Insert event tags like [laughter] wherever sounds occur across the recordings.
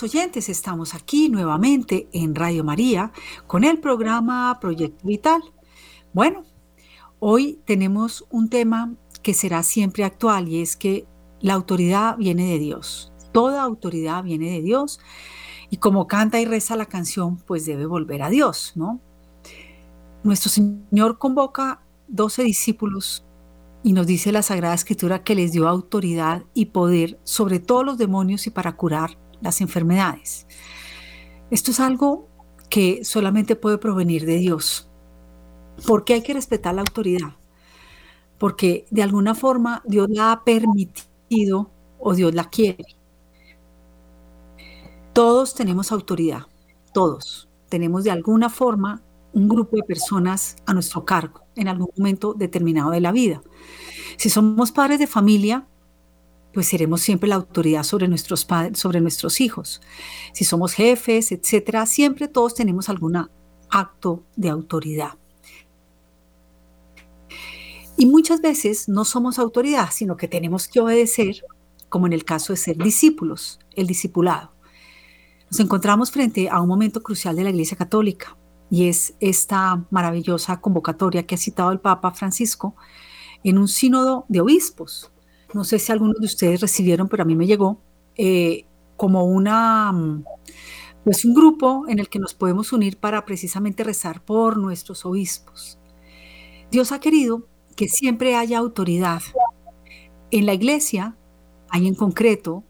¿Qué tal amigos oyentes? Estamos aquí nuevamente en Radio María con el programa Proyecto Vital. Bueno, hoy tenemos un tema que será siempre actual y es que la autoridad viene de Dios. Toda autoridad viene de Dios y como canta y reza la canción, pues debe volver a Dios, ¿no? Nuestro Señor convoca 12 discípulos y nos dice la Sagrada Escritura que les dio autoridad y poder sobre todos los demonios y para curar las enfermedades. Esto es algo que solamente puede provenir de Dios. ¿Por qué hay que respetar la autoridad? Porque de alguna forma Dios la ha permitido o Dios la quiere. Todos tenemos autoridad, todos. Tenemos de alguna forma un grupo de personas a nuestro cargo en algún momento determinado de la vida. Si somos padres de familia, pues seremos siempre la autoridad sobre nuestros padres, sobre nuestros hijos. Si somos jefes, etcétera, siempre todos tenemos algún acto de autoridad. Y muchas veces no somos autoridad, sino que tenemos que obedecer, como en el caso de ser discípulos, el discipulado. Nos encontramos frente a un momento crucial de la Iglesia Católica y es esta maravillosa convocatoria que ha citado el Papa Francisco en un sínodo de obispos no sé si algunos de ustedes recibieron, pero a mí me llegó, eh, como una, pues un grupo en el que nos podemos unir para precisamente rezar por nuestros obispos. Dios ha querido que siempre haya autoridad. En la iglesia hay en concreto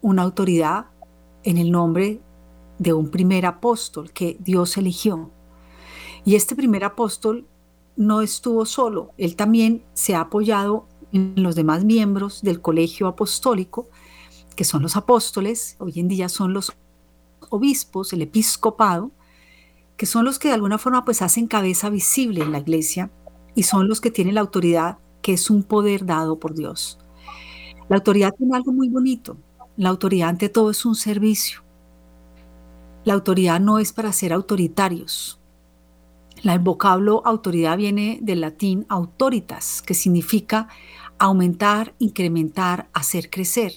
una autoridad en el nombre de un primer apóstol que Dios eligió. Y este primer apóstol no estuvo solo, él también se ha apoyado los demás miembros del colegio apostólico, que son los apóstoles, hoy en día son los obispos, el episcopado, que son los que de alguna forma pues hacen cabeza visible en la iglesia y son los que tienen la autoridad, que es un poder dado por Dios. La autoridad tiene algo muy bonito. La autoridad ante todo es un servicio. La autoridad no es para ser autoritarios. El vocablo autoridad viene del latín autoritas, que significa aumentar, incrementar, hacer crecer.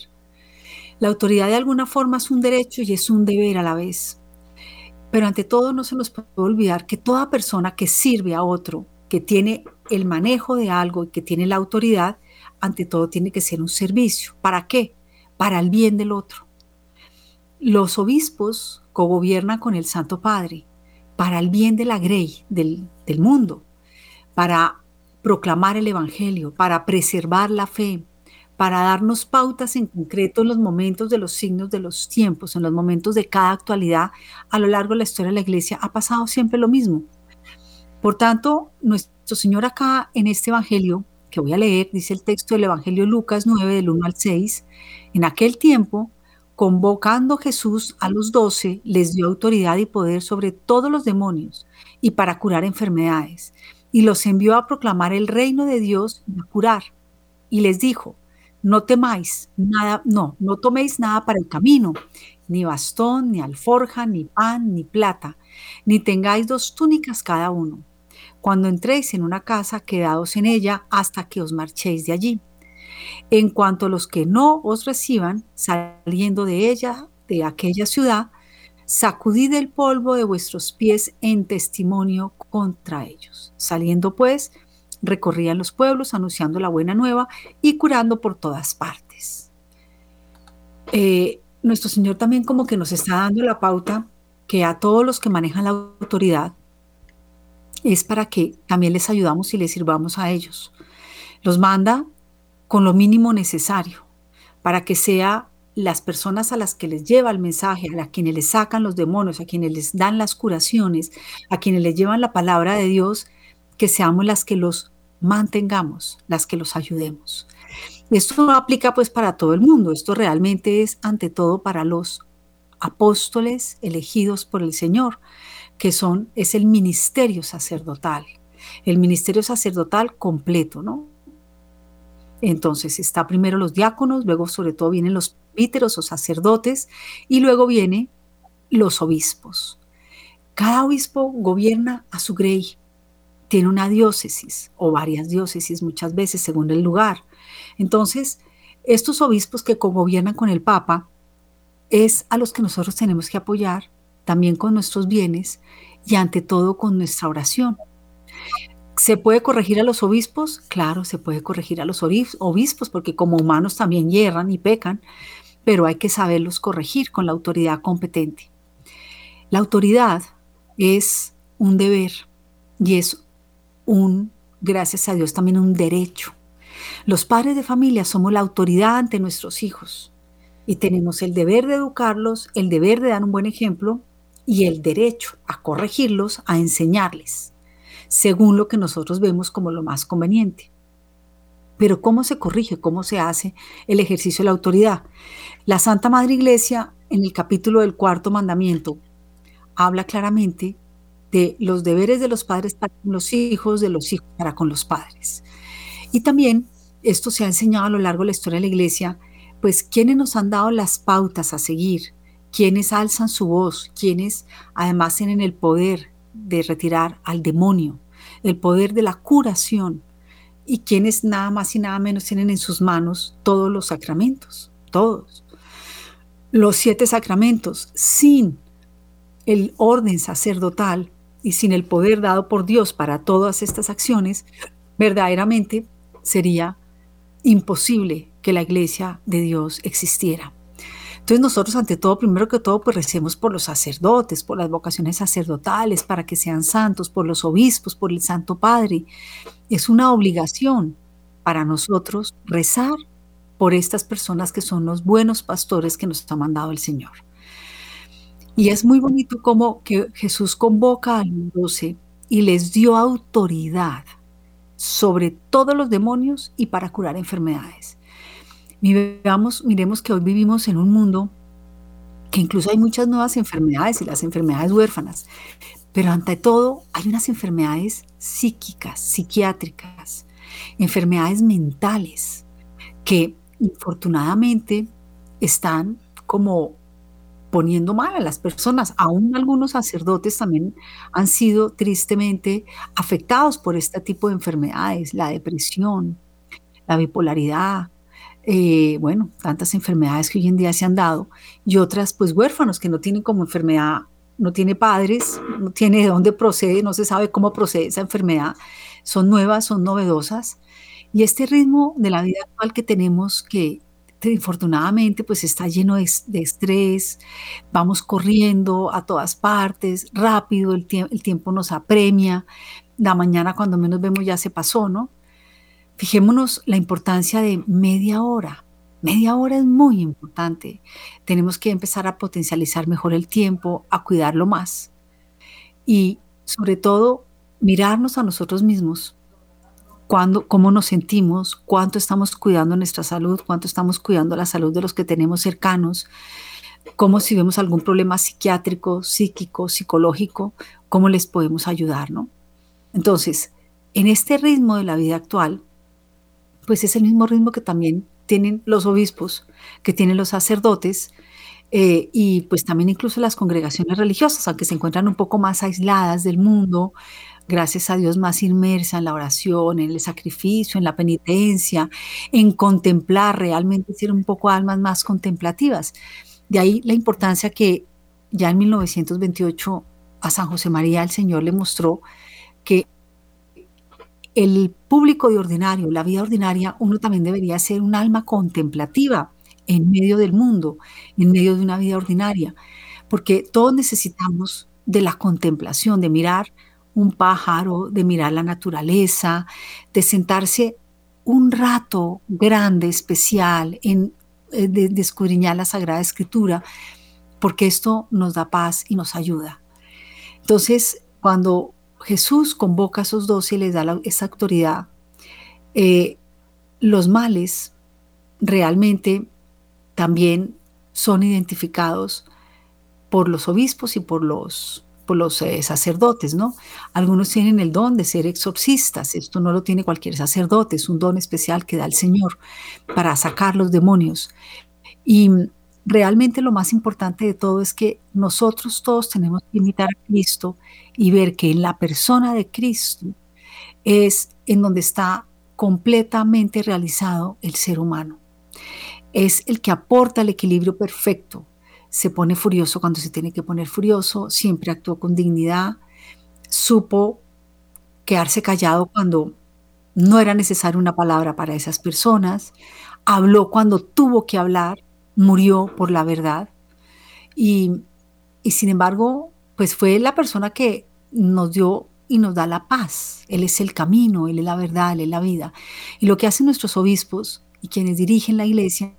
La autoridad de alguna forma es un derecho y es un deber a la vez. Pero ante todo no se nos puede olvidar que toda persona que sirve a otro, que tiene el manejo de algo y que tiene la autoridad, ante todo tiene que ser un servicio. ¿Para qué? Para el bien del otro. Los obispos cogobiernan con el Santo Padre para el bien de la grey, del, mundo, para proclamar el Evangelio, para preservar la fe, para darnos pautas en concreto en los momentos de los signos de los tiempos, en los momentos de cada actualidad a lo largo de la historia de la iglesia, ha pasado siempre lo mismo. Por tanto, nuestro Señor acá en este Evangelio, que voy a leer, dice el texto del Evangelio Lucas 9, del 1 al 6, en aquel tiempo, convocando Jesús a los doce, les dio autoridad y poder sobre todos los demonios y para curar enfermedades y los envió a proclamar el reino de Dios y a curar. Y les dijo, no temáis nada, no, no toméis nada para el camino, ni bastón, ni alforja, ni pan, ni plata, ni tengáis dos túnicas cada uno. Cuando entréis en una casa, quedaos en ella hasta que os marchéis de allí. En cuanto a los que no os reciban, saliendo de ella, de aquella ciudad, sacudid el polvo de vuestros pies en testimonio contra ellos. Saliendo pues, recorrían los pueblos anunciando la buena nueva y curando por todas partes. Eh, nuestro Señor también como que nos está dando la pauta que a todos los que manejan la autoridad es para que también les ayudamos y les sirvamos a ellos. Los manda con lo mínimo necesario para que sea las personas a las que les lleva el mensaje, a quienes les sacan los demonios, a quienes les dan las curaciones, a quienes les llevan la palabra de Dios, que seamos las que los mantengamos, las que los ayudemos. Esto no aplica pues para todo el mundo, esto realmente es ante todo para los apóstoles elegidos por el Señor, que son es el ministerio sacerdotal, el ministerio sacerdotal completo, ¿no? Entonces está primero los diáconos, luego sobre todo vienen los víteros o sacerdotes y luego vienen los obispos. Cada obispo gobierna a su grey, tiene una diócesis o varias diócesis muchas veces según el lugar. Entonces, estos obispos que gobiernan con el Papa es a los que nosotros tenemos que apoyar también con nuestros bienes y ante todo con nuestra oración. ¿Se puede corregir a los obispos? Claro, se puede corregir a los obispos porque como humanos también hierran y pecan, pero hay que saberlos corregir con la autoridad competente. La autoridad es un deber y es un, gracias a Dios, también un derecho. Los padres de familia somos la autoridad ante nuestros hijos y tenemos el deber de educarlos, el deber de dar un buen ejemplo y el derecho a corregirlos, a enseñarles, según lo que nosotros vemos como lo más conveniente. Pero ¿cómo se corrige? ¿Cómo se hace el ejercicio de la autoridad? La Santa Madre Iglesia, en el capítulo del cuarto mandamiento, habla claramente de los deberes de los padres para con los hijos, de los hijos para con los padres. Y también esto se ha enseñado a lo largo de la historia de la iglesia, pues quienes nos han dado las pautas a seguir, quienes alzan su voz, quienes además tienen el poder de retirar al demonio, el poder de la curación y quienes nada más y nada menos tienen en sus manos todos los sacramentos, todos. Los siete sacramentos, sin el orden sacerdotal y sin el poder dado por Dios para todas estas acciones, verdaderamente sería imposible que la iglesia de Dios existiera. Entonces nosotros ante todo, primero que todo, pues recemos por los sacerdotes, por las vocaciones sacerdotales, para que sean santos, por los obispos, por el Santo Padre. Es una obligación para nosotros rezar por estas personas que son los buenos pastores que nos ha mandado el Señor. Y es muy bonito como que Jesús convoca a los doce y les dio autoridad sobre todos los demonios y para curar enfermedades. Miremos que hoy vivimos en un mundo que incluso hay muchas nuevas enfermedades y las enfermedades huérfanas, pero ante todo hay unas enfermedades psíquicas, psiquiátricas, enfermedades mentales que infortunadamente están como poniendo mal a las personas. Aún algunos sacerdotes también han sido tristemente afectados por este tipo de enfermedades, la depresión, la bipolaridad, eh, bueno, tantas enfermedades que hoy en día se han dado, y otras pues huérfanos que no tienen como enfermedad, no tiene padres, no tiene de dónde procede, no se sabe cómo procede esa enfermedad, son nuevas, son novedosas, y este ritmo de la vida actual que tenemos que infortunadamente pues está lleno de, estrés, vamos corriendo a todas partes, rápido, el, el tiempo nos apremia, la mañana cuando menos vemos ya se pasó, ¿no? Fijémonos la importancia de media hora. Media hora es muy importante. Tenemos que empezar a potencializar mejor el tiempo, a cuidarlo más. Y sobre todo, mirarnos a nosotros mismos cómo nos sentimos, cuánto estamos cuidando nuestra salud, cuánto estamos cuidando la salud de los que tenemos cercanos, cómo si vemos algún problema psiquiátrico, psíquico, psicológico, cómo les podemos ayudar, ¿no? Entonces, en este ritmo de la vida actual, pues es el mismo ritmo que también tienen los obispos, que tienen los sacerdotes, eh, y pues también incluso las congregaciones religiosas, aunque se encuentran un poco más aisladas del mundo, gracias a Dios, más inmersa en la oración, en el sacrificio, en la penitencia, en contemplar realmente, ser un poco almas más contemplativas. De ahí la importancia que ya en 1928 a San José María el Señor le mostró que el público de ordinario, la vida ordinaria, uno también debería ser un alma contemplativa en medio del mundo, en medio de una vida ordinaria, porque todos necesitamos de la contemplación, de mirar un pájaro, de mirar la naturaleza, de sentarse un rato grande, especial, en eh, de, escudriñar la Sagrada Escritura, porque esto nos da paz y nos ayuda. Entonces, cuando Jesús convoca a esos doce y les da esa autoridad, eh, los males realmente también son identificados por los obispos y por los los eh, sacerdotes, ¿no? Algunos tienen el don de ser exorcistas, esto no lo tiene cualquier sacerdote, es un don especial que da el Señor para sacar los demonios. Y realmente lo más importante de todo es que nosotros todos tenemos que imitar a Cristo y ver que en la persona de Cristo es en donde está completamente realizado el ser humano. Es el que aporta el equilibrio perfecto. Se pone furioso cuando se tiene que poner furioso, siempre actuó con dignidad, supo quedarse callado cuando no era necesaria una palabra para esas personas, habló cuando tuvo que hablar, murió por la verdad y, y sin embargo, pues fue la persona que nos dio y nos da la paz. Él es el camino, Él es la verdad, Él es la vida. Y lo que hacen nuestros obispos y quienes dirigen la iglesia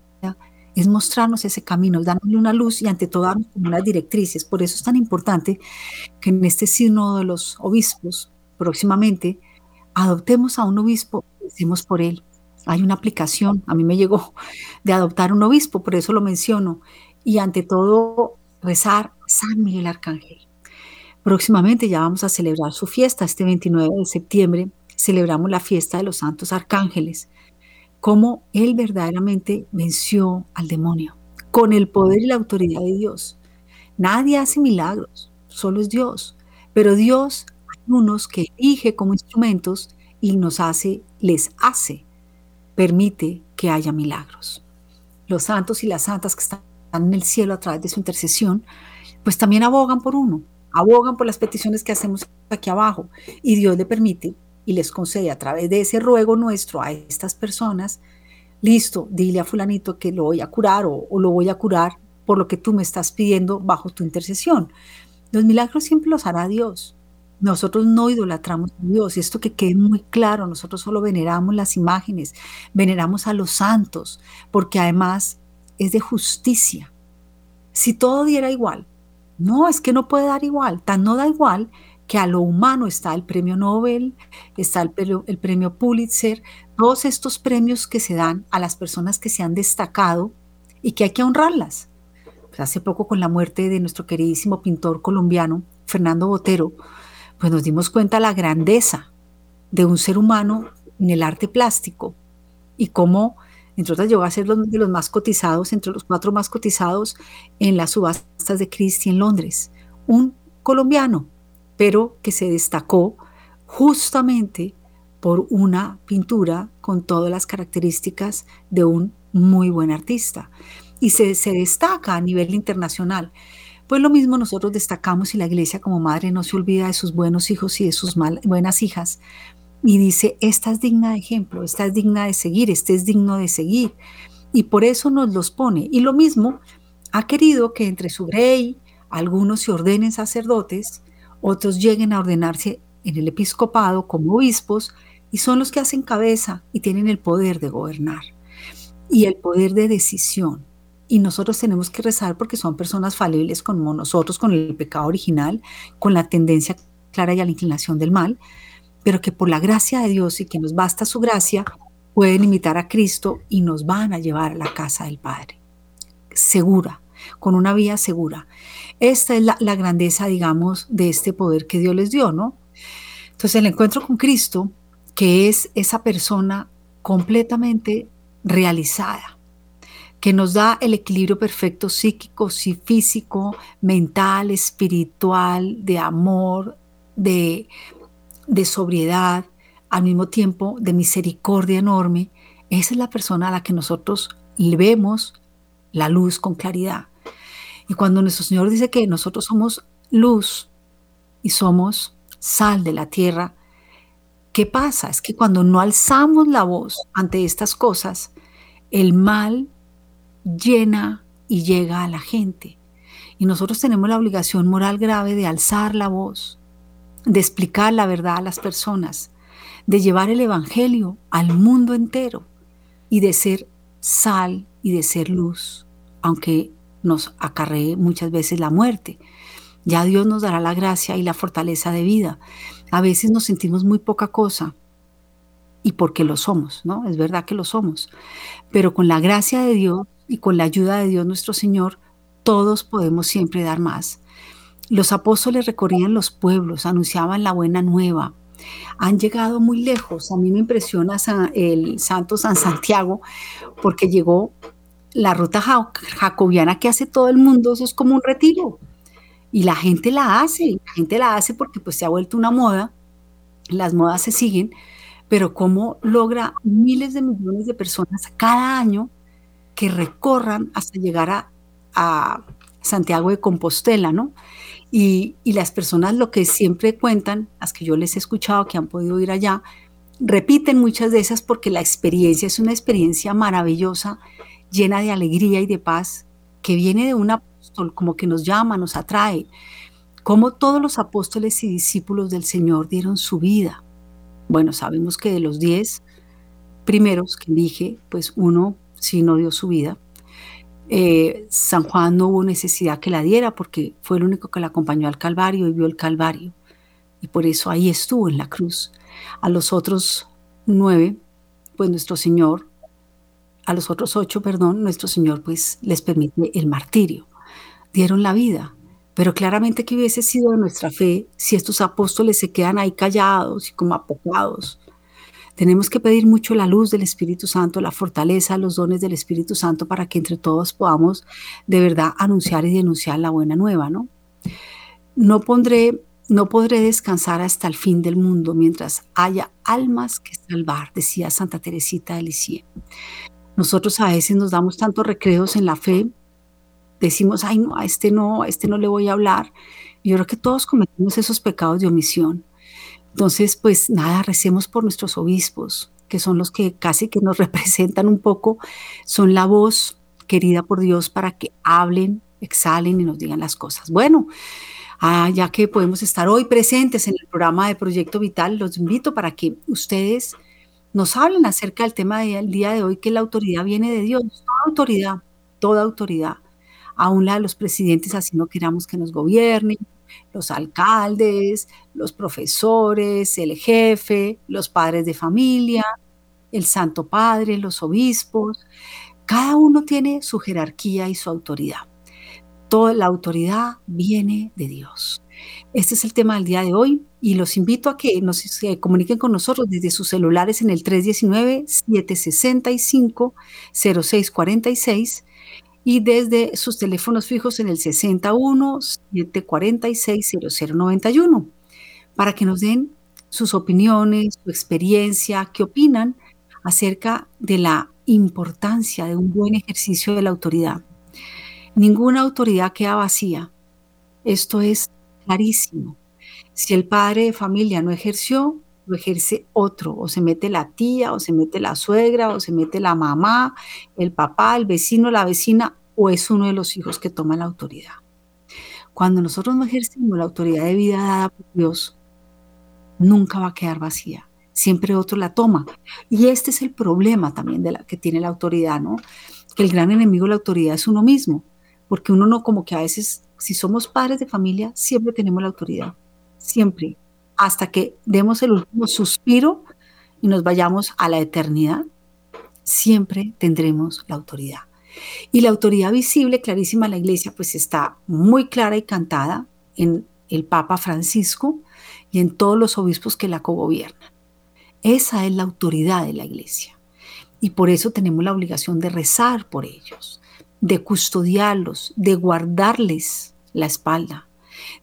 es mostrarnos ese camino, darnos una luz y ante todo darnos unas directrices. Por eso es tan importante que en este signo de los obispos próximamente adoptemos a un obispo y por él. Hay una aplicación, a mí me llegó de adoptar un obispo, por eso lo menciono. Y ante todo, rezar San Miguel Arcángel. Próximamente ya vamos a celebrar su fiesta, este 29 de septiembre celebramos la fiesta de los santos arcángeles, cómo él verdaderamente venció al demonio con el poder y la autoridad de Dios. Nadie hace milagros, solo es Dios, pero Dios hay unos que elige como instrumentos y nos hace, les hace, permite que haya milagros. Los santos y las santas que están en el cielo a través de su intercesión, pues también abogan por uno, abogan por las peticiones que hacemos aquí abajo y Dios le permite y les concede a través de ese ruego nuestro a estas personas, listo, dile a fulanito que lo voy a curar o, lo voy a curar por lo que tú me estás pidiendo bajo tu intercesión. Los milagros siempre los hará Dios. Nosotros no idolatramos a Dios, y esto que quede muy claro, nosotros solo veneramos las imágenes, veneramos a los santos, porque además es de justicia. Si todo diera igual, no, es que no puede dar igual, tan no da igual que a lo humano está el premio Nobel, está el, premio Pulitzer, todos estos premios que se dan a las personas que se han destacado y que hay que honrarlas. Pues hace poco con la muerte de nuestro queridísimo pintor colombiano, Fernando Botero, pues nos dimos cuenta la grandeza de un ser humano en el arte plástico y cómo entre otras llegó a ser de los más cotizados, entre los cuatro más cotizados en las subastas de Christie en Londres. Un colombiano, pero que se destacó justamente por una pintura con todas las características de un muy buen artista. Y se destaca a nivel internacional. Pues lo mismo nosotros destacamos y la iglesia como madre no se olvida de sus buenos hijos y de sus buenas hijas, y dice, esta es digna de ejemplo, esta es digna de seguir, este es digno de seguir. Y por eso nos los pone. Y lo mismo ha querido que entre su rey algunos se ordenen sacerdotes, otros lleguen a ordenarse en el episcopado como obispos y son los que hacen cabeza y tienen el poder de gobernar y el poder de decisión. Y nosotros tenemos que rezar porque son personas falibles como nosotros, con el pecado original, con la tendencia clara y a la inclinación del mal, pero que por la gracia de Dios y que nos basta su gracia, pueden imitar a Cristo y nos van a llevar a la casa del Padre. Segura, con una vía segura. Esta es la, la grandeza, digamos, de este poder que Dios les dio, ¿no? Entonces el encuentro con Cristo, que es esa persona completamente realizada, que nos da el equilibrio perfecto psíquico, físico, mental, espiritual, de amor, de, de sobriedad, al mismo tiempo de misericordia enorme, esa es la persona a la que nosotros vemos la luz con claridad. Y cuando nuestro Señor dice que nosotros somos luz y somos sal de la tierra, ¿qué pasa? Es que cuando no alzamos la voz ante estas cosas, el mal llena y llega a la gente. Y nosotros tenemos la obligación moral grave de alzar la voz, de explicar la verdad a las personas, de llevar el Evangelio al mundo entero y de ser sal y de ser luz, aunque nos acarree muchas veces la muerte. Ya Dios nos dará la gracia y la fortaleza de vida. A veces nos sentimos muy poca cosa y porque lo somos, ¿no? Es verdad que lo somos. Pero con la gracia de Dios y con la ayuda de Dios nuestro Señor, todos podemos siempre dar más. Los apóstoles recorrían los pueblos, anunciaban la buena nueva. Han llegado muy lejos. A mí me impresiona el santo San Santiago porque llegó la ruta jacobiana que hace todo el mundo, eso es como un retiro. Y la gente la hace, la gente la hace porque pues se ha vuelto una moda, las modas se siguen, pero cómo logra miles de millones de personas cada año recorran hasta llegar a, Santiago de Compostela, ¿no? Y, y, las personas lo que siempre cuentan, las que yo les he escuchado que han podido ir allá, repiten muchas de esas porque la experiencia es una experiencia maravillosa, llena de alegría y de paz, que viene de un apóstol, como que nos llama, nos atrae, como todos los apóstoles y discípulos del Señor dieron su vida. Bueno, sabemos que de los diez primeros que dije, pues uno sí no dio su vida. Eh, San Juan no hubo necesidad que la diera porque fue el único que la acompañó al Calvario y vio el Calvario. Y por eso ahí estuvo en la cruz. A los otros nueve, pues nuestro Señor, a los otros ocho, perdón, nuestro Señor pues les permite el martirio. Dieron la vida. Pero claramente que hubiese sido de nuestra fe si estos apóstoles se quedan ahí callados y como apocados. Tenemos que pedir mucho la luz del Espíritu Santo, la fortaleza, los dones del Espíritu Santo para que entre todos podamos de verdad anunciar y denunciar la buena nueva, ¿no? No pondré no podré descansar hasta el fin del mundo mientras haya almas que salvar, decía Santa Teresita de Lisieux. Nosotros a veces nos damos tantos recreos en la fe, decimos, ay, no, a este no, a este no le voy a hablar. Yo creo que todos cometimos esos pecados de omisión. Entonces, pues nada, recemos por nuestros obispos, que son los que casi que nos [laughs] representan un poco, son la voz querida por Dios para que hablen, exhalen y nos digan las cosas. Bueno, Ah, ya que podemos estar hoy presentes en el programa de Proyecto Vital, los invito para que ustedes nos hablen acerca del tema del día de hoy, que la autoridad viene de Dios, toda autoridad, toda autoridad, aún la de los presidentes, así no queramos que nos gobiernen, los alcaldes, los profesores, el jefe, los padres de familia, el Santo Padre, los obispos, cada uno tiene su jerarquía y su autoridad. Toda la autoridad viene de Dios. Este es el tema del día de hoy y los invito a que nos comuniquen con nosotros desde sus celulares en el 319-765-0646 y desde sus teléfonos fijos en el 61-746-0091 para que nos den sus opiniones, su experiencia, qué opinan acerca de la importancia de un buen ejercicio de la autoridad. Ninguna autoridad queda vacía. Esto es clarísimo. Si el padre de familia no ejerció, ejerce otro, o se mete la tía, o se mete la suegra, o se mete la mamá, el papá, el vecino, la vecina, o es uno de los hijos que toma la autoridad. Cuando nosotros no ejercemos la autoridad de vida dada por Dios, nunca va a quedar vacía. Siempre otro la toma. Y este es el problema también de la que tiene la autoridad, ¿no? Que el gran enemigo de la autoridad es uno mismo porque uno no como que a veces, si somos padres de familia, siempre tenemos la autoridad, siempre, hasta que demos el último suspiro y nos vayamos a la eternidad, siempre tendremos la autoridad. Y la autoridad visible, clarísima en la iglesia, pues está muy clara y cantada en el Papa Francisco y en todos los obispos que la cogobiernan. Esa es la autoridad de la iglesia. Y por eso tenemos la obligación de rezar por ellos de custodiarlos, de guardarles la espalda,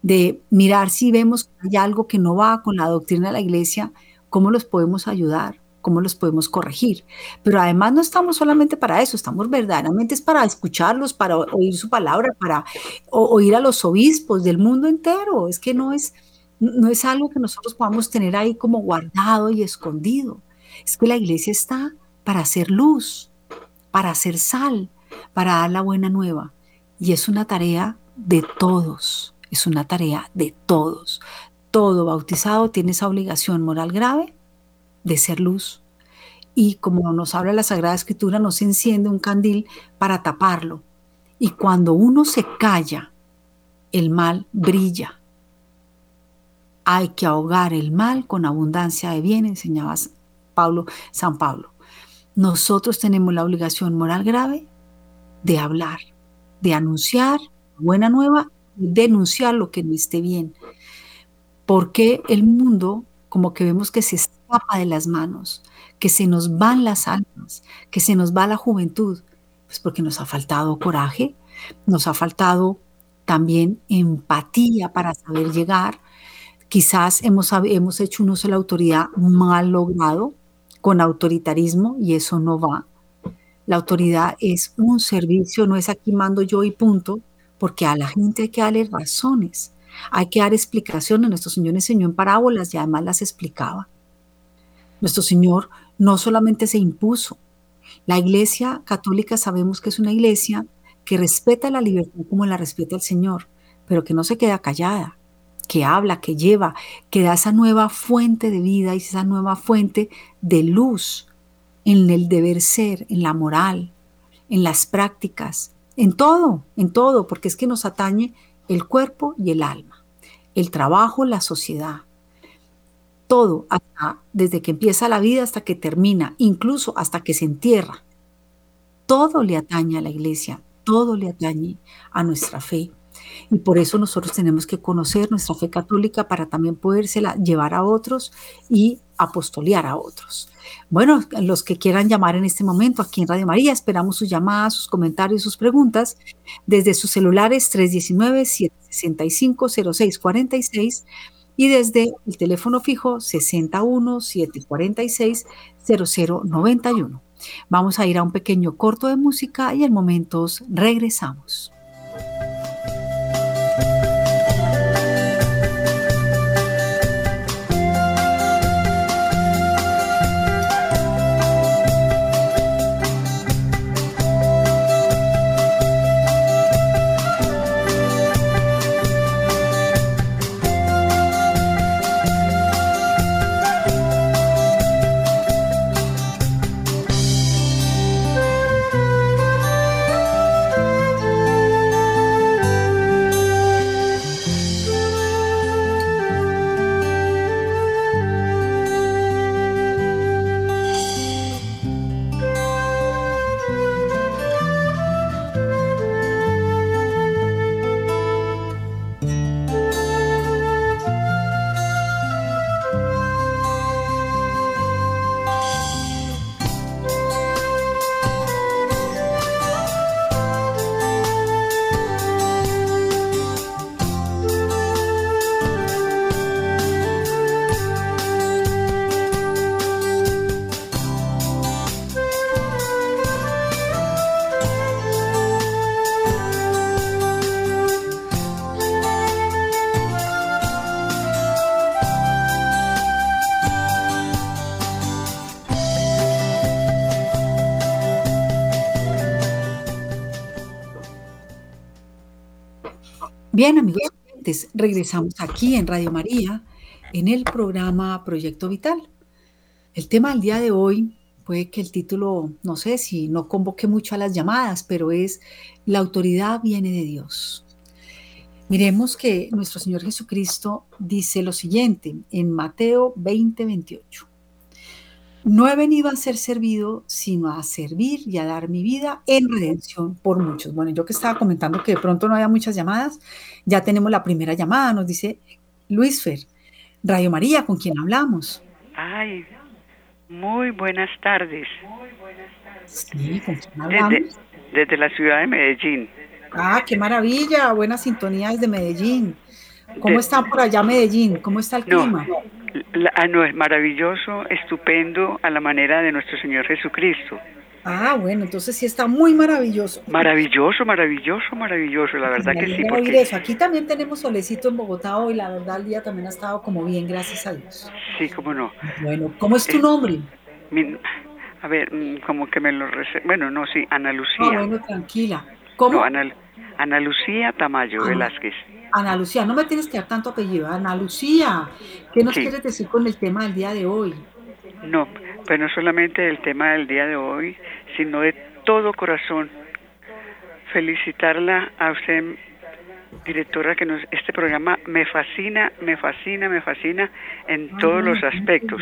de mirar si vemos que hay algo que no va con la doctrina de la iglesia, cómo los podemos ayudar, cómo los podemos corregir. Pero además no estamos solamente para eso, estamos verdaderamente es para escucharlos, para oír su palabra, para oír a los obispos del mundo entero. Es que no es, no es algo que nosotros podamos tener ahí como guardado y escondido. Es que la iglesia está para hacer luz, para hacer sal, para dar la buena nueva. Y es una tarea de todos, es una tarea de todos. Todo bautizado tiene esa obligación moral grave de ser luz. Y como nos habla la Sagrada Escritura, nos enciende un candil para taparlo. Y cuando uno se calla, el mal brilla. Hay que ahogar el mal con abundancia de bien, enseñaba San Pablo. Nosotros tenemos la obligación moral grave de hablar, de anunciar buena nueva, denunciar lo que no esté bien. Porque el mundo, como que vemos que se escapa de las manos, que se nos van las almas, que se nos va la juventud, pues porque nos ha faltado coraje, nos ha faltado también empatía para saber llegar. Quizás hemos, hemos hecho un uso de la autoridad mal logrado, con autoritarismo, y eso no va. La autoridad es un servicio, no es aquí mando yo y punto, porque a la gente hay que darle razones, hay que dar explicaciones. Nuestro Señor enseñó en parábolas y además las explicaba. Nuestro Señor no solamente se impuso, la iglesia católica sabemos que es una iglesia que respeta la libertad como la respeta el Señor, pero que no se queda callada, que habla, que lleva, que da esa nueva fuente de vida y esa nueva fuente de luz en el deber ser, en la moral, en las prácticas, en todo, en todo, porque es que nos atañe el cuerpo y el alma, el trabajo, la sociedad, todo, hasta, desde que empieza la vida hasta que termina, incluso hasta que se entierra. Todo le atañe a la iglesia, todo le atañe a nuestra fe. Y por eso nosotros tenemos que conocer nuestra fe católica para también podérsela llevar a otros y apostolear a otros. Bueno, los que quieran llamar en este momento aquí en Radio María, esperamos sus llamadas, sus comentarios, sus preguntas desde sus celulares 319-765-0646 y desde el teléfono fijo 61 746 0091. Vamos a ir a un pequeño corto de música y en momentos regresamos. Bien, amigos, regresamos aquí en Radio María en el programa Proyecto Vital. El tema del día de hoy puede que el título, no sé si no convoque mucho a las llamadas, pero es La autoridad viene de Dios. Miremos que nuestro Señor Jesucristo dice lo siguiente en Mateo 20, 28. No he venido a ser servido, sino a servir y a dar mi vida en redención por muchos. Bueno, yo que estaba comentando que de pronto no había muchas llamadas, ya tenemos la primera llamada, nos dice Luis Fer, Radio María, ¿con quién hablamos? Ay, muy buenas tardes. Sí, ¿con quién hablamos? Desde, la ciudad de Medellín. Ah, qué maravilla, buenas sintonías de Medellín. ¿Cómo está por allá Medellín? ¿Cómo está el clima? Ah, no, es maravilloso, estupendo a la manera de nuestro Señor Jesucristo. Ah, bueno, entonces sí está muy maravilloso. Maravilloso, maravilloso, maravilloso, la verdad que sí. Porque... eso. Aquí también tenemos solecito en Bogotá hoy, la verdad el día también ha estado como bien, gracias a Dios. Sí, cómo no. Bueno, ¿cómo es tu nombre? a ver, mm, como que me lo... Bueno, no, sí, Ana Lucía. Ah, bueno, tranquila. ¿Cómo? Ana, Ana Lucía Tamayo Velázquez. Ana Lucía, no me tienes que dar tanto apellido. Ana Lucía, ¿qué nos quieres decir con el tema del día de hoy? No, pues no solamente el tema del día de hoy, sino de todo corazón. Felicitarla a usted, directora, que nos, este programa me fascina, me fascina, me fascina en todos los aspectos.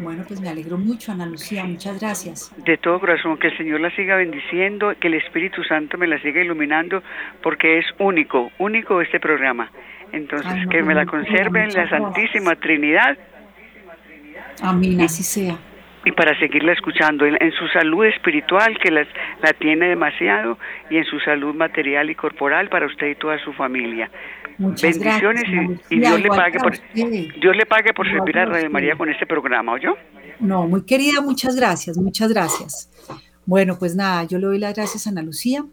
Bueno, pues me alegro mucho, Ana Lucía, muchas gracias. De todo corazón, que el Señor la siga bendiciendo, que el Espíritu Santo me la siga iluminando, porque es único, único este programa. Entonces, que me la conserve en la Santísima Trinidad. Amén, así sea. Y para seguirla escuchando en, su salud espiritual, que la, la tiene demasiado, y en su salud material y corporal para usted y toda su familia. Bendiciones y, Dios, le pague por, Dios le pague por servir a Radio María con este programa, ¿oyó? No, muy querida, muchas gracias, muchas gracias. Bueno, pues nada, yo le doy las gracias a Ana Lucía.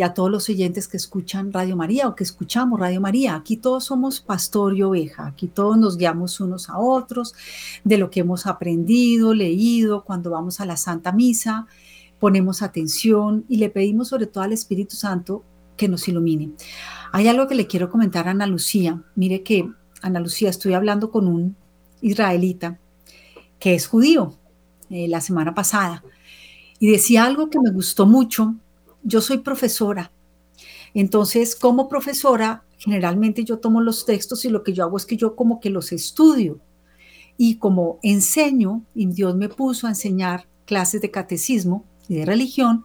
Y a todos los oyentes que escuchan Radio María o que escuchamos Radio María. Aquí todos somos pastor y oveja, aquí todos nos guiamos unos a otros de lo que hemos aprendido, leído, cuando vamos a la Santa Misa, ponemos atención y le pedimos sobre todo al Espíritu Santo que nos ilumine. Hay algo que le quiero comentar a Ana Lucía. Mire que, Ana Lucía, estoy hablando con un israelita que es judío eh, la semana pasada y decía algo que me gustó mucho. Yo soy profesora. Entonces, como profesora, generalmente yo tomo los textos y lo que yo hago es que yo como que los estudio. Y como enseño, y Dios me puso a enseñar clases de catecismo y de religión,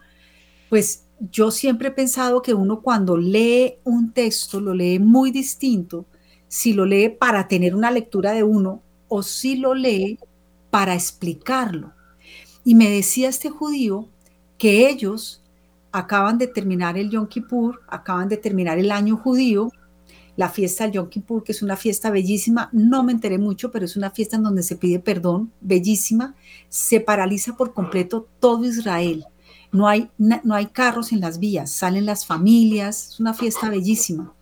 pues yo siempre he pensado que uno cuando lee un texto lo lee muy distinto si lo lee para tener una lectura de uno o si lo lee para explicarlo. Y me decía este judío que ellos acaban de terminar el Yom Kippur, acaban de terminar el año judío, la fiesta del Yom Kippur, que es una fiesta bellísima, no me enteré mucho, pero es una fiesta en donde se pide perdón, bellísima, se paraliza por completo todo Israel. No hay, no hay carros en las vías, salen las familias, es una fiesta bellísima.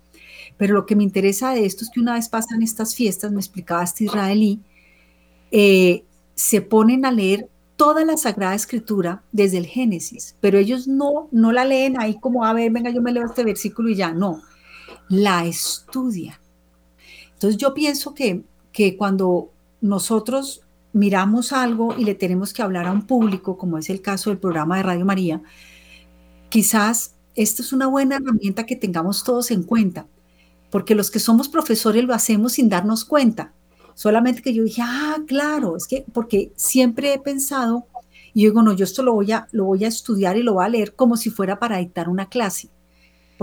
Pero lo que me interesa de esto es que una vez pasan estas fiestas, me explicaba este israelí, eh, se ponen a leer toda la Sagrada Escritura desde el Génesis, pero ellos no, no la leen ahí como, a ver, venga, yo me leo este versículo y ya, no, la estudian. Entonces yo pienso que, que cuando nosotros miramos algo y le tenemos que hablar a un público, como es el caso del programa de Radio María, quizás esto es una buena herramienta que tengamos todos en cuenta, porque los que somos profesores lo hacemos sin darnos cuenta. Solamente que yo dije, ah, claro, es que porque siempre he pensado, y digo, no, yo esto lo voy a, lo voy a estudiar y lo voy a leer como si fuera para dictar una clase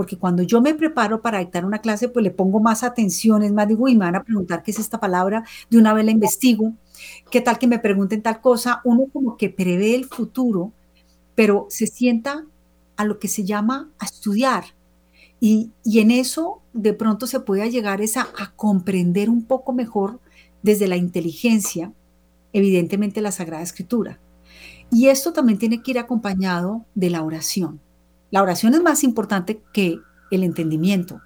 porque cuando yo me preparo para dictar una clase, pues le pongo más atención, es más, digo, y me van a preguntar qué es esta palabra, de una vez la investigo, qué tal que me pregunten tal cosa, uno como que prevé el futuro, pero se sienta a lo que se llama a estudiar. Y, en eso de pronto se puede llegar esa, a comprender un poco mejor desde la inteligencia, evidentemente la Sagrada Escritura. Y esto también tiene que ir acompañado de la oración. La oración es más importante que el entendimiento,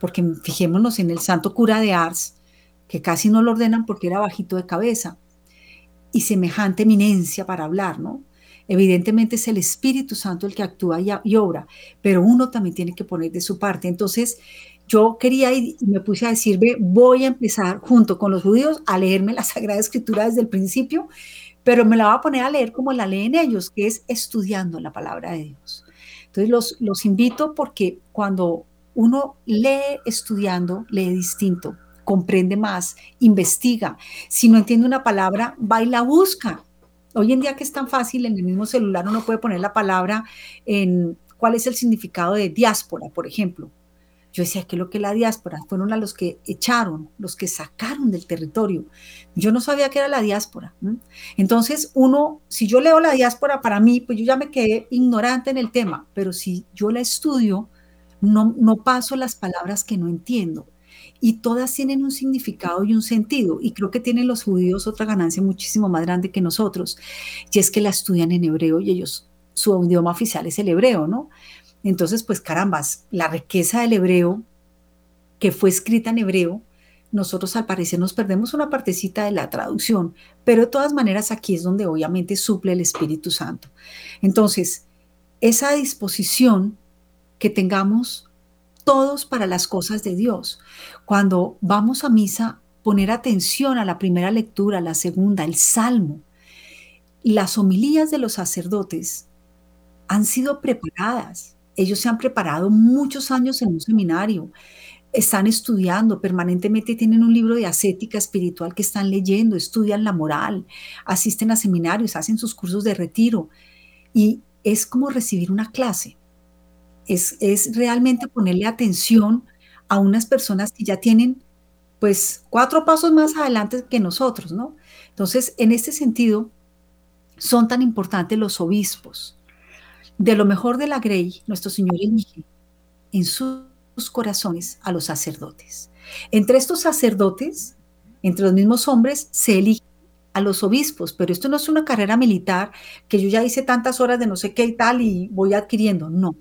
porque fijémonos en el santo cura de Ars, que casi no lo ordenan porque era bajito de cabeza y semejante eminencia para hablar, ¿no? Evidentemente es el Espíritu Santo el que actúa y, obra, pero uno también tiene que poner de su parte. Entonces, yo quería y me puse a decirme, voy a empezar junto con los judíos a leerme la [laughs] Sagrada Escritura desde el principio, pero me la voy a poner a leer como la leen ellos, que es estudiando la palabra de Dios. Entonces los, los invito porque cuando uno lee estudiando, lee distinto, comprende más, investiga. Si no entiende una palabra, va y la busca. Hoy en día que es tan fácil, en el mismo celular uno puede poner la palabra en cuál es el significado de diáspora, por ejemplo. Yo decía, ¿qué es lo que la diáspora? Fueron a los que echaron, los que sacaron del territorio. Yo no sabía qué era la diáspora. Entonces, uno, si yo leo la diáspora para mí, pues yo ya me quedé ignorante en el tema, pero si yo la estudio, no, no paso las palabras que no entiendo. Y todas tienen un significado y un sentido. Y creo que tienen los judíos otra ganancia muchísimo más grande que nosotros. Y es que la estudian en hebreo y ellos, su idioma oficial es el hebreo, ¿no? Entonces, pues carambas, la riqueza del hebreo, que fue escrita en hebreo, nosotros al parecer nos perdemos una partecita de la traducción, pero de todas maneras aquí es donde obviamente suple el Espíritu Santo. Entonces, esa disposición que tengamos todos para las cosas de Dios. Cuando vamos a misa, poner atención a la primera lectura, la segunda, el salmo. Las homilías de los sacerdotes han sido preparadas ellos se han preparado muchos años en un seminario, están estudiando permanentemente, tienen un libro de ascética espiritual que están leyendo, estudian la moral, asisten a seminarios, hacen sus cursos de retiro y es como recibir una clase. Es, es realmente ponerle atención a unas personas que ya tienen pues cuatro pasos más adelante que nosotros, ¿no? Entonces, en este sentido, son tan importantes los obispos, de lo mejor de la Grey, nuestro Señor elige en sus corazones a los sacerdotes. Entre estos sacerdotes, entre los mismos hombres, se elige a los obispos, pero esto no es una carrera militar que yo ya hice tantas horas de no sé qué y tal y voy adquiriendo, no.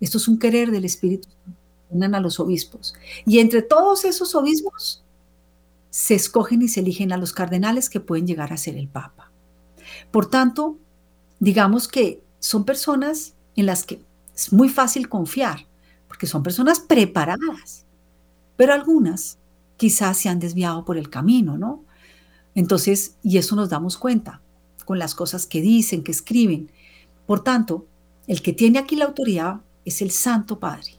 Esto es un querer del Espíritu Santo. a los obispos. Y entre todos esos obispos se escogen y se eligen a los cardenales que pueden llegar a ser el Papa. Por tanto, digamos que son personas en las que es muy fácil confiar, porque son personas preparadas, pero algunas quizás se han desviado por el camino, ¿no? Entonces, y eso nos damos cuenta con las cosas que dicen, que escriben. Por tanto, el que tiene aquí la autoridad es el Santo Padre,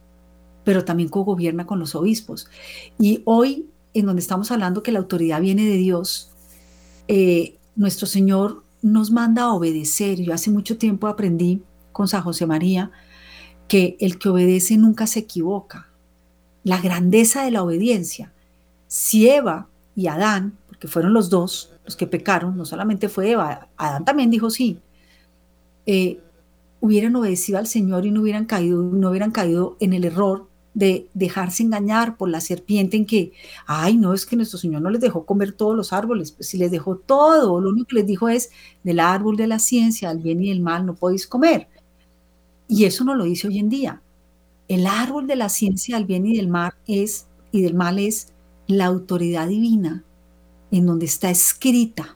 pero también cogobierna con los obispos. Y hoy, en donde estamos hablando que la autoridad viene de Dios, eh, nuestro Señor nos manda a obedecer. Yo hace mucho tiempo aprendí con San José María que el que obedece nunca se equivoca. La grandeza de la obediencia. Si Eva y Adán, porque fueron los dos los que pecaron, no solamente fue Eva, Adán también dijo sí, eh, hubieran obedecido al Señor y no hubieran caído, no hubieran caído en el error de dejarse engañar por la serpiente en que, ay, no, es que nuestro Señor no les dejó comer todos los árboles, pues si les dejó todo, lo único que les dijo es, del árbol de la ciencia, del bien y del mal, no podéis comer. Y eso no lo dice hoy en día. El árbol de la ciencia del bien y del mal es, y del mal es la autoridad divina, en donde está escrita.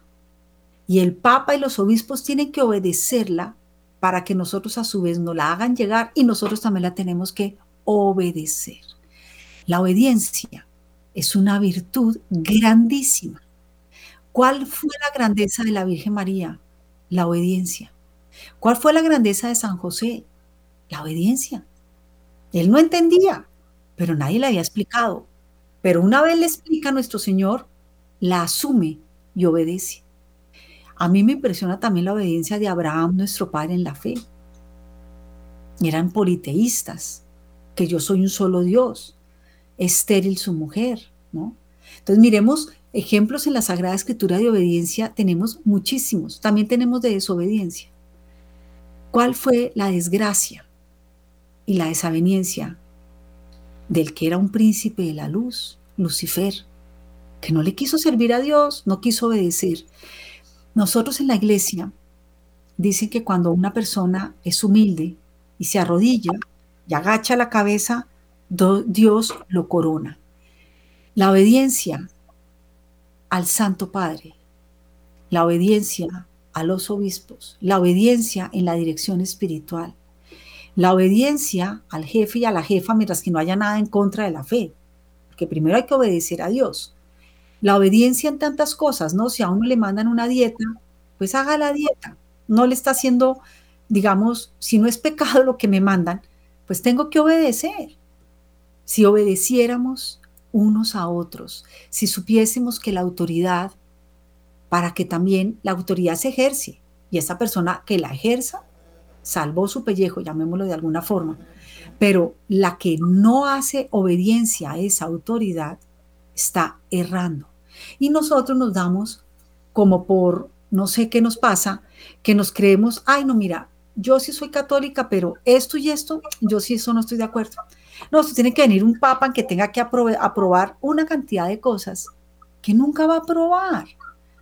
Y el Papa y los obispos tienen que obedecerla para que nosotros a su vez nos la hagan llegar y nosotros también la tenemos que obedecer. La obediencia es una virtud grandísima. ¿Cuál fue la grandeza de la Virgen María? La obediencia. ¿Cuál fue la grandeza de San José? La obediencia. Él no entendía, pero nadie le había explicado. Pero una vez le explica a nuestro Señor, la asume y obedece. A mí me impresiona también la obediencia de Abraham, nuestro padre en la fe. Eran politeístas, que yo soy un solo Dios, estéril su mujer, ¿no? Entonces miremos ejemplos en la Sagrada Escritura de obediencia, tenemos muchísimos, también tenemos de desobediencia. ¿Cuál fue la desgracia y la desaveniencia del que era un príncipe de la luz, Lucifer, que no le quiso servir a Dios, no quiso obedecer? Nosotros en la iglesia dicen que cuando una persona es humilde y se arrodilla, y agacha la cabeza, Dios lo corona. La obediencia al Santo Padre, la obediencia a los obispos, la obediencia en la dirección espiritual, la obediencia al jefe y a la jefa mientras que no haya nada en contra de la fe, porque primero hay que obedecer a Dios. La obediencia en tantas cosas, ¿no? Si a uno le mandan una dieta, pues haga la dieta. No le está haciendo, digamos, si no es pecado lo que me mandan, pues tengo que obedecer. Si obedeciéramos unos a otros, si supiésemos que la autoridad, para que también la autoridad se ejerce y esa persona que la ejerza, salvó su pellejo, llamémoslo de alguna forma, pero la que no hace obediencia a esa autoridad está errando. Y nosotros nos damos como por, no sé qué nos pasa, que nos creemos, ay, no, mira, yo sí soy católica, pero esto y esto, yo sí eso no estoy de acuerdo. No, esto tiene que venir un papa que tenga que aprobar una cantidad de cosas que nunca va a aprobar.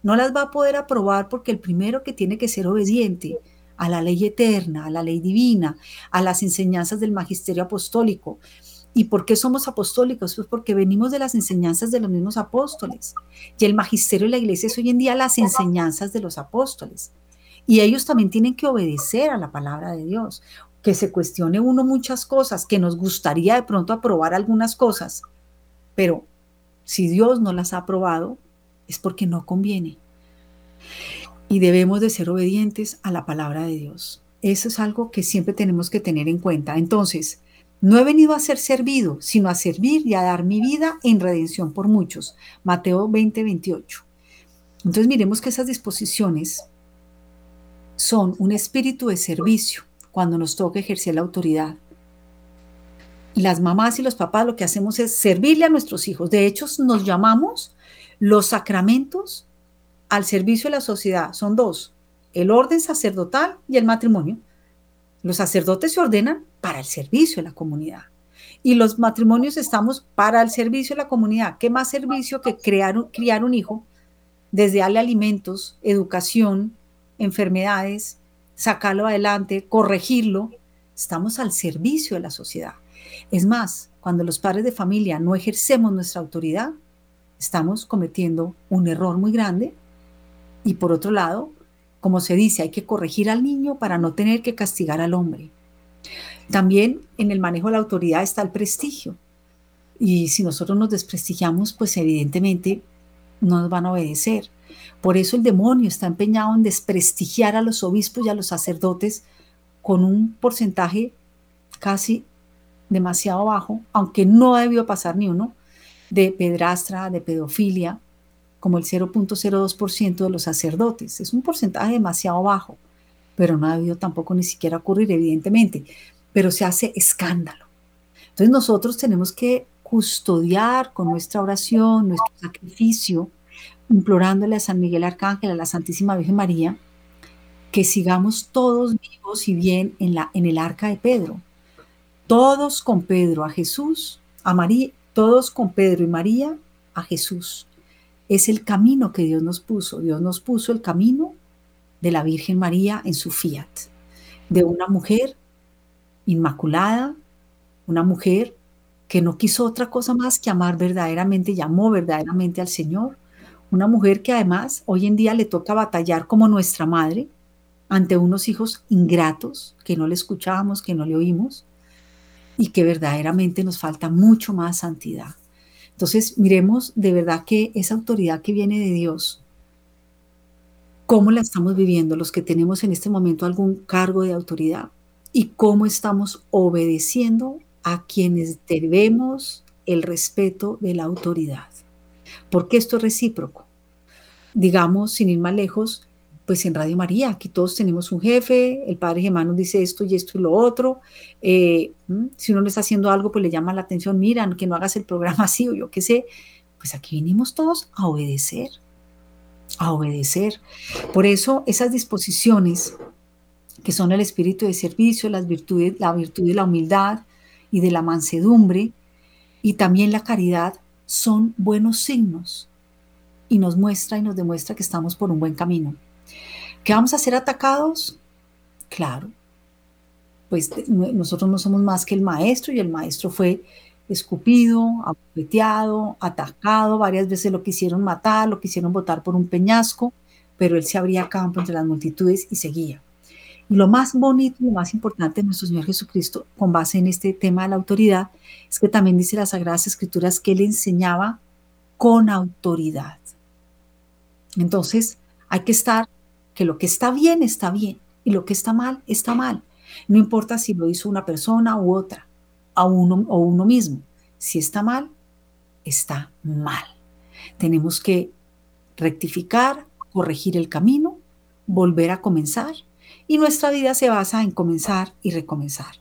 No las va a poder aprobar porque el primero que tiene que ser obediente a la ley eterna, a la ley divina, a las enseñanzas del magisterio apostólico. ¿Y por qué somos apostólicos? Pues porque venimos de las enseñanzas de los mismos apóstoles. Y el magisterio de la iglesia es hoy en día las enseñanzas de los apóstoles. Y ellos también tienen que obedecer a la palabra de Dios. Que se cuestione uno muchas cosas, que nos gustaría de pronto aprobar algunas cosas, pero si Dios no las ha aprobado, es porque no conviene. Y debemos de ser obedientes a la palabra de Dios. Eso es algo que siempre tenemos que tener en cuenta. Entonces, no he venido a ser servido, sino a servir y a dar mi vida en redención por muchos. Mateo 20, 28. Entonces miremos que esas disposiciones son un espíritu de servicio cuando nos toca ejercer la autoridad. Las mamás y los papás lo que hacemos es servirle a nuestros hijos. De hecho, nos llamamos los sacramentos al servicio de la sociedad. Son dos, el orden sacerdotal y el matrimonio. Los sacerdotes se ordenan para el servicio de la comunidad. Y los matrimonios estamos para el servicio de la comunidad. ¿Qué más servicio que crear, criar un hijo? Desde darle alimentos, educación, enfermedades, sacarlo adelante, corregirlo, estamos al servicio de la sociedad. Es más, cuando los padres de familia no ejercemos nuestra autoridad, estamos cometiendo un error muy grande y por otro lado, como se dice, hay que corregir al niño para no tener que castigar al hombre. También en el manejo de la autoridad está el prestigio. Y si nosotros nos desprestigiamos, pues evidentemente no nos van a obedecer. Por eso el demonio está empeñado en desprestigiar a los obispos y a los sacerdotes con un porcentaje casi demasiado bajo, aunque no debió pasar ni uno, de pedrastra, de pedofilia, como el 0.02% de los sacerdotes. Es un porcentaje demasiado bajo, pero no ha debido tampoco ni siquiera ocurrir, evidentemente, pero se hace escándalo. Entonces nosotros tenemos que custodiar con nuestra oración, nuestro sacrificio, implorándole a San Miguel Arcángel, a la Santísima Virgen María, que sigamos todos vivos y bien en, la, en el arca de Pedro. Todos con Pedro a Jesús, a María, todos con Pedro y María a Jesús. Es el camino que Dios nos puso. Dios nos puso el camino de la Virgen María en su fiat, de una mujer inmaculada, una mujer que no quiso otra cosa más que amar verdaderamente, llamó verdaderamente al Señor, una mujer que además hoy en día le toca batallar como nuestra madre ante unos hijos ingratos que no le escuchábamos, que no le oímos y que verdaderamente nos falta mucho más santidad. Entonces, miremos de verdad que esa autoridad que viene de Dios, cómo la estamos viviendo los que tenemos en este momento algún cargo de autoridad y cómo estamos obedeciendo a quienes debemos el respeto de la autoridad porque esto es recíproco. Digamos, sin ir más lejos, pues en Radio María, aquí todos tenemos un jefe, el padre Germán nos dice esto y esto y lo otro. Eh, si uno no está haciendo algo, pues le llama la atención, miran, que no hagas el programa [laughs] así o yo qué sé. Pues aquí venimos todos a obedecer, a obedecer. Por eso esas disposiciones que son el espíritu de servicio, las virtudes, la virtud de la humildad y de la mansedumbre y también la caridad, son buenos signos y nos muestra y nos demuestra que estamos por un buen camino. ¿Que vamos a ser atacados? Claro. Pues nosotros no somos más que el maestro y el maestro fue escupido, abofeteado, atacado, varias veces lo quisieron matar, lo quisieron botar por un peñasco, pero él se abría campo entre las multitudes y seguía. Y lo más bonito y lo más importante de nuestro Señor Jesucristo, con base en este tema de la autoridad, es que también dice las Sagradas Escrituras que Él enseñaba con autoridad. Entonces, hay que estar, que lo que está bien está bien y lo que está mal está mal. No importa si lo hizo una persona u otra, a uno o uno mismo. Si está mal, está mal. Tenemos que rectificar, corregir el camino, volver a comenzar y nuestra vida se basa en comenzar y recomenzar.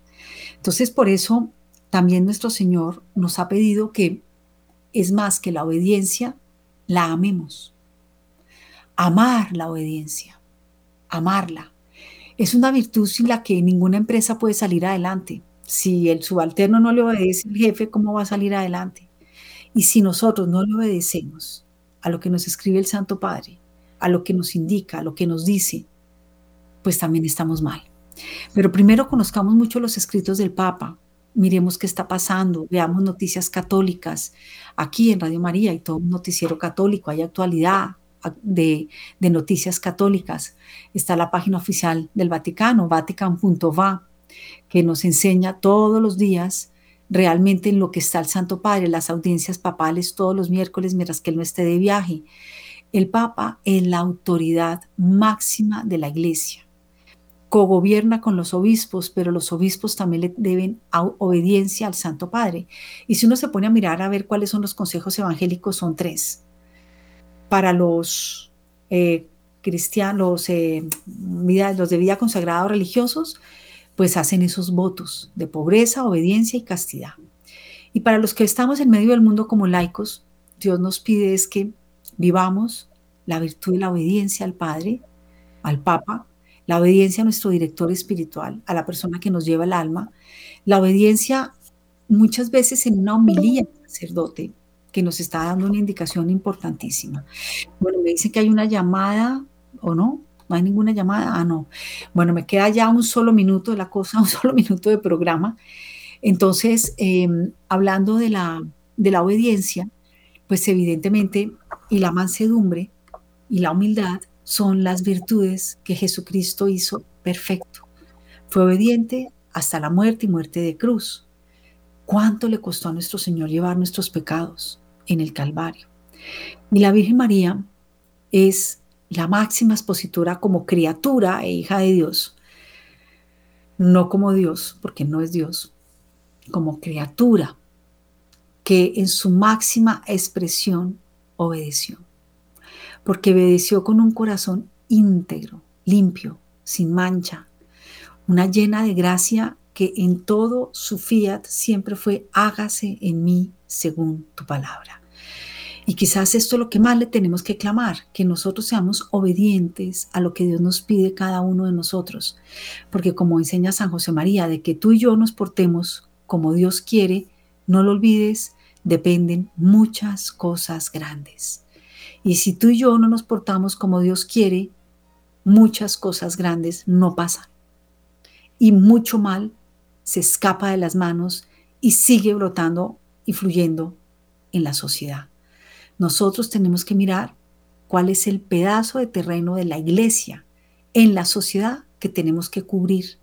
Entonces, por eso también nuestro Señor nos ha pedido que es más que la obediencia, la amemos. Amar la obediencia, amarla. Es una virtud sin la que ninguna empresa puede salir adelante. Si el subalterno no le obedece al jefe, ¿cómo va a salir adelante? Y si nosotros no le obedecemos a lo que nos escribe el Santo Padre, a lo que nos indica, a lo que nos dice, pues también estamos mal. Pero primero conozcamos mucho los escritos del Papa, miremos qué está pasando, veamos noticias católicas. Aquí en Radio María y todo un noticiero católico, hay actualidad de, de noticias católicas. Está la página oficial del Vaticano, vatican.va, que nos enseña todos los días realmente en lo que está el Santo Padre, las audiencias papales todos los miércoles mientras que él no esté de viaje. El Papa es la autoridad máxima de la Iglesia cogobierna con los obispos, pero los obispos también le deben obediencia al Santo Padre. Y si uno se pone a mirar a ver cuáles son los consejos evangélicos, son tres. Para los eh, cristianos, eh, los de vida consagrada o religiosos, pues hacen esos votos de pobreza, obediencia y castidad. Y para los que estamos en medio del mundo como laicos, Dios nos pide es que vivamos la virtud de la obediencia al Padre, al Papa, la obediencia a nuestro director espiritual, a la persona que nos lleva el alma, la obediencia muchas veces en una homilía sacerdote que nos está dando una indicación importantísima. Bueno, me dicen que hay una llamada, ¿o no? ¿No hay ninguna llamada? Ah, no. Bueno, me queda ya un solo minuto de la cosa, [laughs] un solo minuto de programa. Entonces, em, hablando de la, de la obediencia, pues evidentemente, y la mansedumbre y la humildad son las virtudes que Jesucristo hizo perfecto. Fue obediente hasta la muerte y muerte de cruz. ¿Cuánto le costó a nuestro Señor llevar nuestros pecados en el Calvario? Y la Virgen María es la máxima expositora como criatura e hija de Dios, no como Dios, porque no es Dios, como criatura que en su máxima expresión obedeció, porque obedeció con un corazón íntegro, limpio, sin mancha, una llena de gracia que en todo su fiat siempre fue hágase en mí según tu palabra. Y quizás esto es lo que más le tenemos que clamar, que nosotros seamos obedientes a lo que Dios nos pide cada uno de nosotros. Porque como enseña San José María, de que tú y yo nos portemos como Dios quiere, no lo olvides, dependen muchas cosas grandes. Y si tú y yo no nos portamos como Dios quiere, muchas cosas grandes no pasan. Y mucho mal se escapa de las manos y sigue brotando y fluyendo en la sociedad. Nosotros tenemos que mirar cuál es el pedazo de terreno de la iglesia en la sociedad que tenemos que cubrir,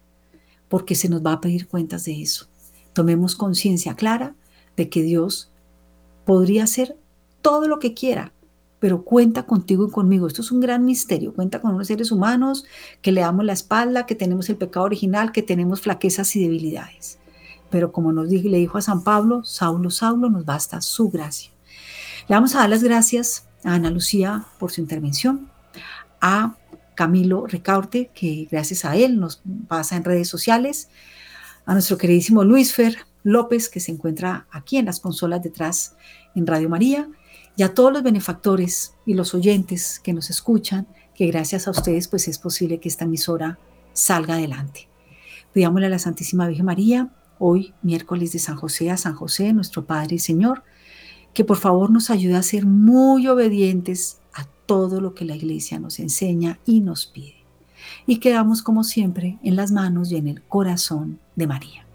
porque se nos va a pedir cuentas de eso. Tomemos conciencia clara de que Dios podría hacer todo lo que quiera, pero cuenta contigo y conmigo. Esto es un gran misterio. Cuenta con unos seres humanos que le damos la espalda, que tenemos el pecado original, que tenemos flaquezas y debilidades. Pero como nos le dijo a San Pablo, Saulo, Saulo, nos basta su gracia. Le vamos a dar las gracias a Ana Lucía por su intervención, a Camilo Recaurte, que gracias a él nos pasa en redes sociales, a nuestro queridísimo Luis Fer López, que se encuentra aquí en las consolas detrás en Radio María, y a todos los benefactores y los oyentes que nos escuchan, que gracias a ustedes pues es posible que esta emisora salga adelante. Pidámosle a la Santísima Virgen María, hoy miércoles de San José a San José, nuestro Padre y Señor, que por favor nos ayude a ser muy obedientes a todo lo que la iglesia nos enseña y nos pide. Y quedamos como siempre en las manos y en el corazón de María.